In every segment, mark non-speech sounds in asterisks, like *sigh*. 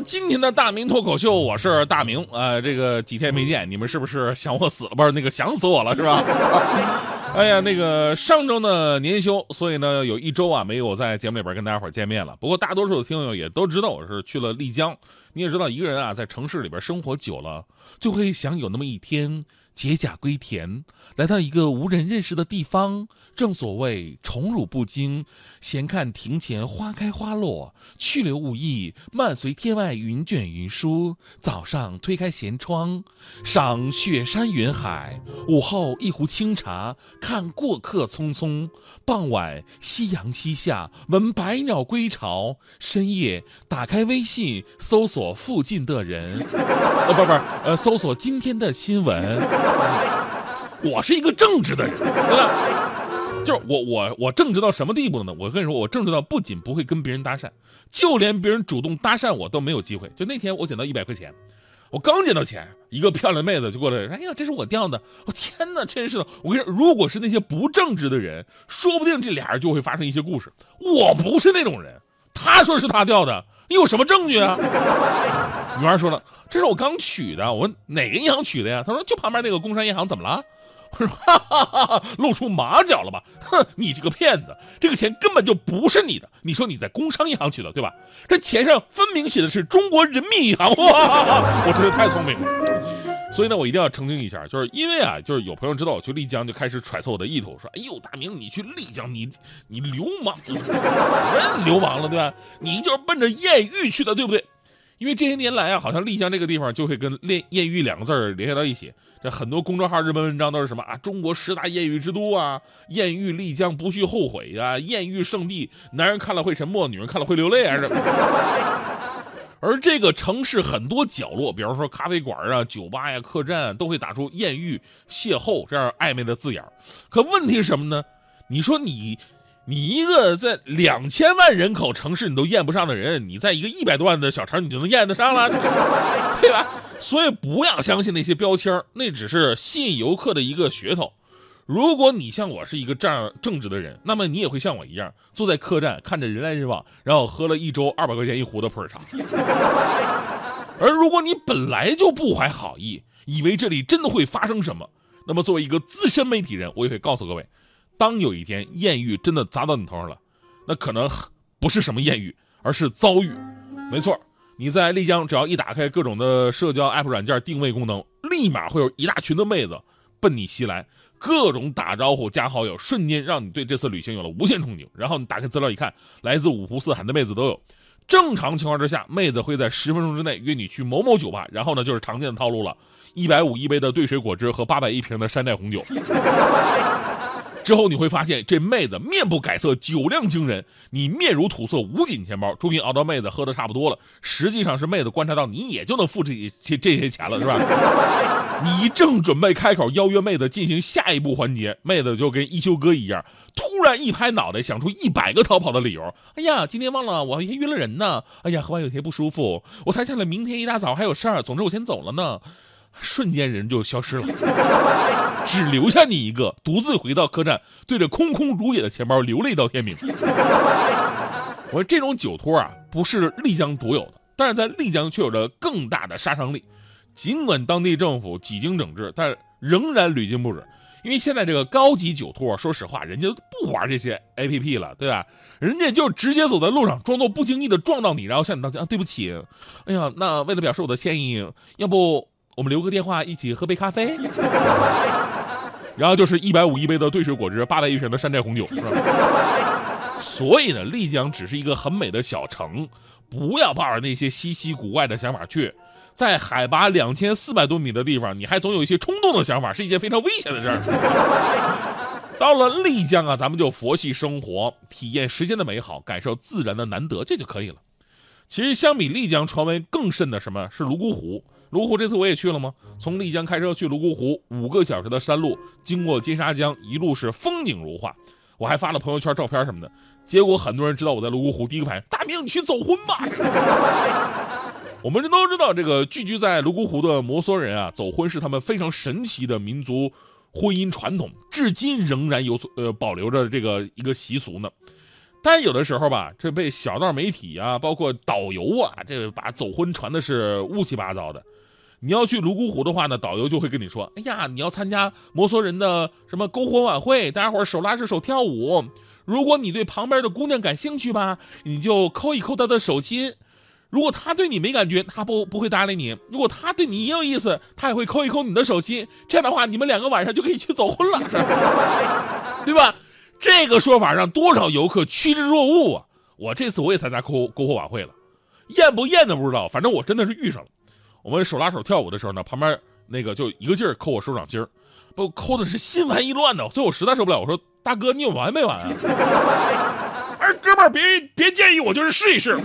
今天的大明脱口秀，我是大明。呃，这个几天没见，你们是不是想我死了？不是那个想死我了是吧？*laughs* 哎呀，那个上周呢年休，所以呢有一周啊没有在节目里边跟大家伙见面了。不过大多数的听友也都知道我是去了丽江。你也知道，一个人啊在城市里边生活久了，就会想有那么一天。解甲归田，来到一个无人认识的地方。正所谓宠辱不惊，闲看庭前花开花落，去留无意，漫随天外云卷云舒。早上推开闲窗，赏雪山云海；午后一壶清茶，看过客匆匆。傍晚夕阳西下，闻百鸟归巢。深夜打开微信，搜索附近的人，*laughs* 呃，不不，呃，搜索今天的新闻。我是一个正直的人，对吧？就是我我我正直到什么地步呢？我跟你说，我正直到不仅不会跟别人搭讪，就连别人主动搭讪我都没有机会。就那天我捡到一百块钱，我刚捡到钱，一个漂亮妹子就过来，哎呀，这是我掉的！我天哪，真是的！我跟你说，如果是那些不正直的人，说不定这俩人就会发生一些故事。我不是那种人，他说是他掉的，你有什么证据啊？女孩说了：“这是我刚取的，我哪个银行取的呀？”他说：“就旁边那个工商银行，怎么了？”我说：“哈哈哈露出马脚了吧？哼，你这个骗子，这个钱根本就不是你的。你说你在工商银行取的，对吧？这钱上分明写的是中国人民银行。哇，我真是太聪明了。所以呢，我一定要澄清一下，就是因为啊，就是有朋友知道我去丽江，就开始揣测我的意图，说：‘哎呦，大明，你去丽江，你你流氓，人流氓了，对吧？你就是奔着艳遇去的，对不对？’”因为这些年来啊，好像丽江这个地方就会跟“艳艳遇”两个字儿联系到一起。这很多公众号热门文章都是什么啊？中国十大艳遇之都啊，艳遇丽江不续后悔啊，艳遇圣地，男人看了会沉默，女人看了会流泪啊什么。而这个城市很多角落，比方说咖啡馆啊、酒吧呀、客栈，都会打出“艳遇”“邂逅”这样暧昧的字眼。可问题是什么呢？你说你。你一个在两千万人口城市你都验不上的人，你在一个一百多万的小城你就能验得上了，*laughs* 对吧？所以不要相信那些标签，那只是吸引游客的一个噱头。如果你像我是一个这样正直的人，那么你也会像我一样坐在客栈看着人来人往，然后喝了一周二百块钱一壶的普洱茶。*laughs* 而如果你本来就不怀好意，以为这里真的会发生什么，那么作为一个资深媒体人，我也会告诉各位。当有一天艳遇真的砸到你头上了，那可能不是什么艳遇，而是遭遇。没错，你在丽江，只要一打开各种的社交 app 软件定位功能，立马会有一大群的妹子奔你袭来，各种打招呼加好友，瞬间让你对这次旅行有了无限憧憬。然后你打开资料一看，来自五湖四海的妹子都有。正常情况之下，妹子会在十分钟之内约你去某某酒吧，然后呢就是常见的套路了：一百五一杯的兑水果汁和八百一瓶的山寨红酒。之后你会发现，这妹子面不改色，酒量惊人，你面如土色，捂紧钱包，终于熬到妹子喝的差不多了。实际上是妹子观察到你也就能付这这这些钱了，是吧？*laughs* 你正准备开口邀约妹子进行下一步环节，妹子就跟一休哥一样，突然一拍脑袋，想出一百个逃跑的理由。哎呀，今天忘了我还约了人呢。哎呀，喝完有些不舒服，我才想了明天一大早还有事儿。总之我先走了呢。瞬间人就消失了，*laughs* 只留下你一个，独自回到客栈，对着空空如也的钱包流泪到天明。我说这种酒托啊，不是丽江独有的，但是在丽江却有着更大的杀伤力。尽管当地政府几经整治，但仍然屡禁不止。因为现在这个高级酒托，说实话，人家不玩这些 A P P 了，对吧？人家就直接走在路上，装作不经意的撞到你，然后向你道歉啊，对不起。哎呀，那为了表示我的歉意，要不？我们留个电话，一起喝杯咖啡，然后就是一百五一杯的兑水果汁，八百一瓶的山寨红酒。所以呢，丽江只是一个很美的小城，不要抱着那些稀奇古怪的想法去。在海拔两千四百多米的地方，你还总有一些冲动的想法，是一件非常危险的事儿。到了丽江啊，咱们就佛系生活，体验时间的美好，感受自然的难得，这就可以了。其实相比丽江，传闻更甚的什么是泸沽湖？泸沽湖这次我也去了吗？从丽江开车去泸沽湖，五个小时的山路，经过金沙江，一路是风景如画。我还发了朋友圈照片什么的，结果很多人知道我在泸沽湖，第一个反应：大明，你去走婚吧！*laughs* 我们这都知道，这个聚居在泸沽湖的摩梭人啊，走婚是他们非常神奇的民族婚姻传统，至今仍然有所呃保留着这个一个习俗呢。但有的时候吧，这被小道媒体啊，包括导游啊，这把走婚传的是乌七八糟的。你要去泸沽湖的话呢，导游就会跟你说：“哎呀，你要参加摩梭人的什么篝火晚会，大家伙手拉着手跳舞。如果你对旁边的姑娘感兴趣吧，你就抠一抠她的手心。如果她对你没感觉，她不不会搭理你；如果她对你也有意思，她也会抠一抠你的手心。这样的话，你们两个晚上就可以去走婚了，*laughs* 对吧？”这个说法让多少游客趋之若鹜啊！我这次我也参加篝篝火晚会了，验不验的不知道，反正我真的是遇上了。我们手拉手跳舞的时候呢，旁边那个就一个劲儿抠我手掌心儿，把我抠的是心烦意乱的，所以我实在受不了。我说：“大哥，你有完没完啊？” *laughs* 哎，哥们儿，别别介意，我就是试一试。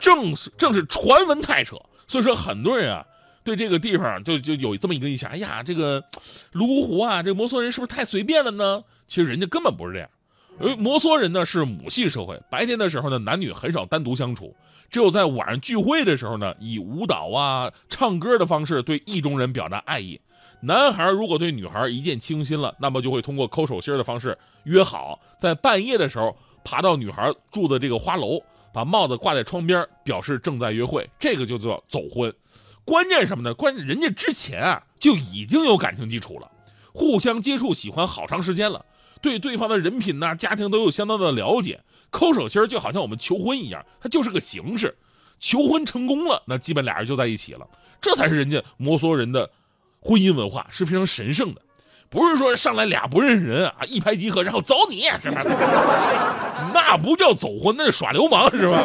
正正是传闻太扯，所以说很多人啊。对这个地方就就有这么一个印象，哎呀，这个泸沽湖啊，这个摩梭人是不是太随便了呢？其实人家根本不是这样，而摩梭人呢是母系社会，白天的时候呢男女很少单独相处，只有在晚上聚会的时候呢，以舞蹈啊、唱歌的方式对意中人表达爱意。男孩如果对女孩一见倾心了，那么就会通过抠手心的方式约好，在半夜的时候爬到女孩住的这个花楼，把帽子挂在窗边，表示正在约会，这个就叫走婚。关键什么呢？关键人家之前啊就已经有感情基础了，互相接触喜欢好长时间了，对对方的人品呐、家庭都有相当的了解。抠手心就好像我们求婚一样，它就是个形式。求婚成功了，那基本俩人就在一起了。这才是人家摩梭人的婚姻文化，是非常神圣的。不是说上来俩不认识人啊，一拍即合，然后走你，*laughs* 那不叫走婚，那是耍流氓，是吧？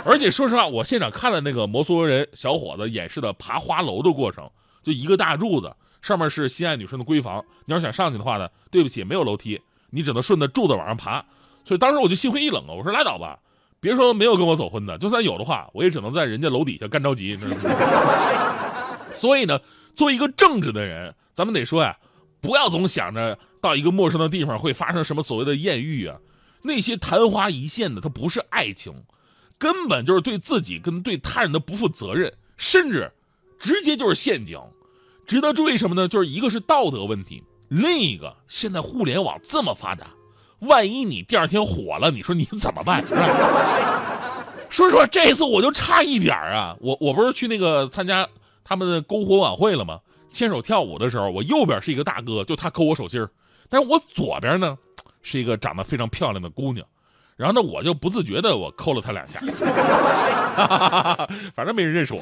*laughs* 而且说实话，我现场看了那个摩梭人小伙子演示的爬花楼的过程，就一个大柱子，上面是心爱女生的闺房。你要想上去的话呢，对不起，没有楼梯，你只能顺着柱子往上爬。所以当时我就心灰意冷啊，我说拉倒吧，别说没有跟我走婚的，就算有的话，我也只能在人家楼底下干着急。*laughs* 所以呢，作为一个正直的人，咱们得说呀，不要总想着到一个陌生的地方会发生什么所谓的艳遇啊，那些昙花一现的，它不是爱情。根本就是对自己跟对他人的不负责任，甚至直接就是陷阱。值得注意什么呢？就是一个是道德问题，另一个现在互联网这么发达，万一你第二天火了，你说你怎么办？*laughs* 说实话，这一次我就差一点啊！我我不是去那个参加他们的篝火晚会了吗？牵手跳舞的时候，我右边是一个大哥，就他抠我手心但是我左边呢是一个长得非常漂亮的姑娘。然后呢，我就不自觉的我扣了他两下，*laughs* 反正没人认识我。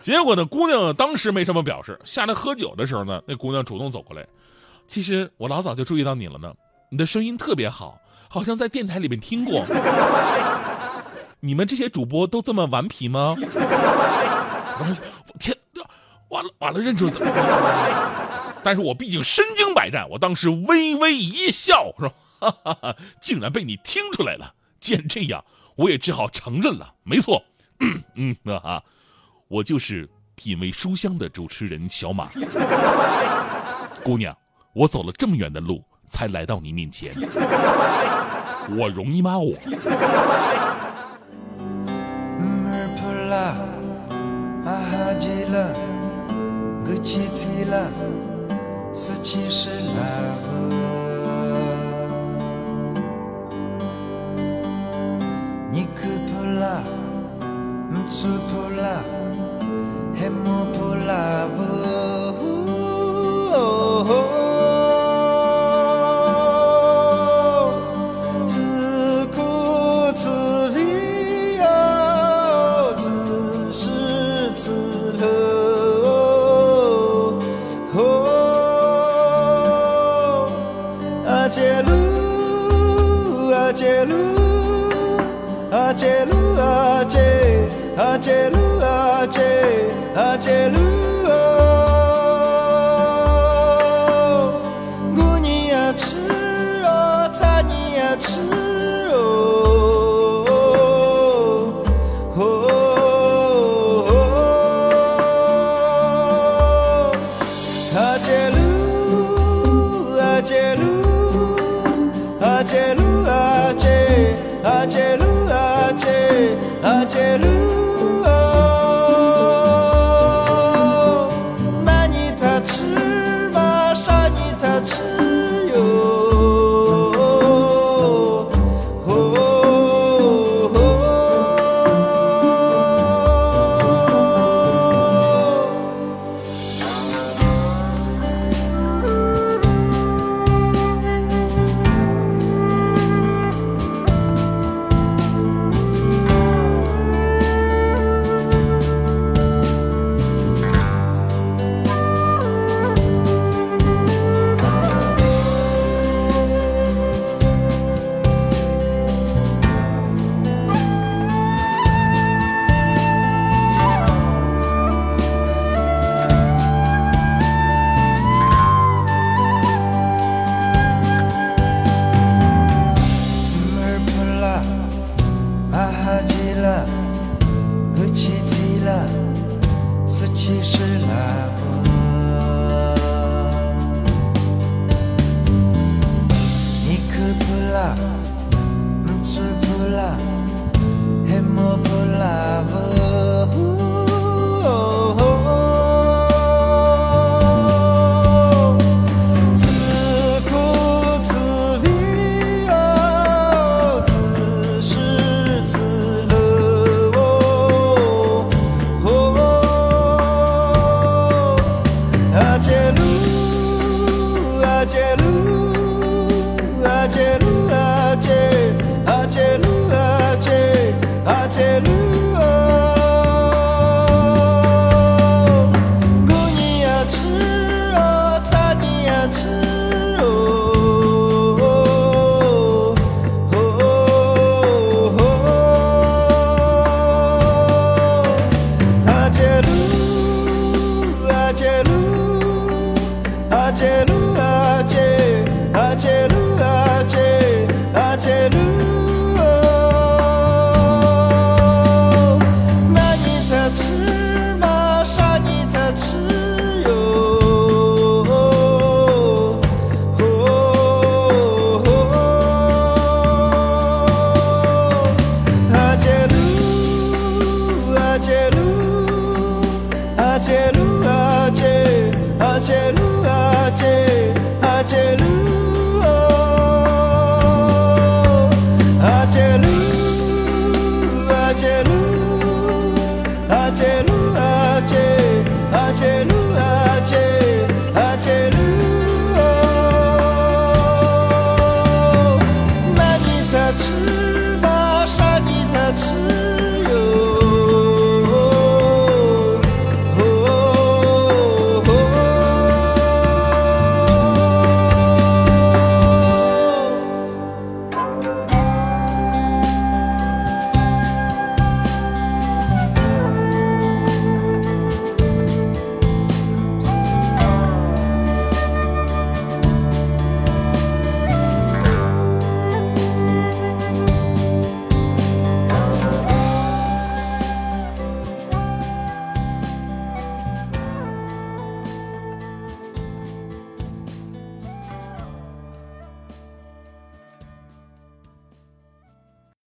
结果呢，姑娘当时没什么表示。下来喝酒的时候呢，那姑娘主动走过来，其实我老早就注意到你了呢，你的声音特别好，好像在电台里面听过。*laughs* 你们这些主播都这么顽皮吗？我说天，完了完了，认出了。但是我毕竟身经百战，我当时微微一笑，说。哈哈哈！竟然被你听出来了。既然这样，我也只好承认了。没错，嗯嗯啊，我就是品味书香的主持人小马。*laughs* 姑娘，我走了这么远的路才来到你面前，我容易吗？我。啊杰路啊杰路啊杰啊杰路啊杰啊杰路 Achelu, Ache, Achelu.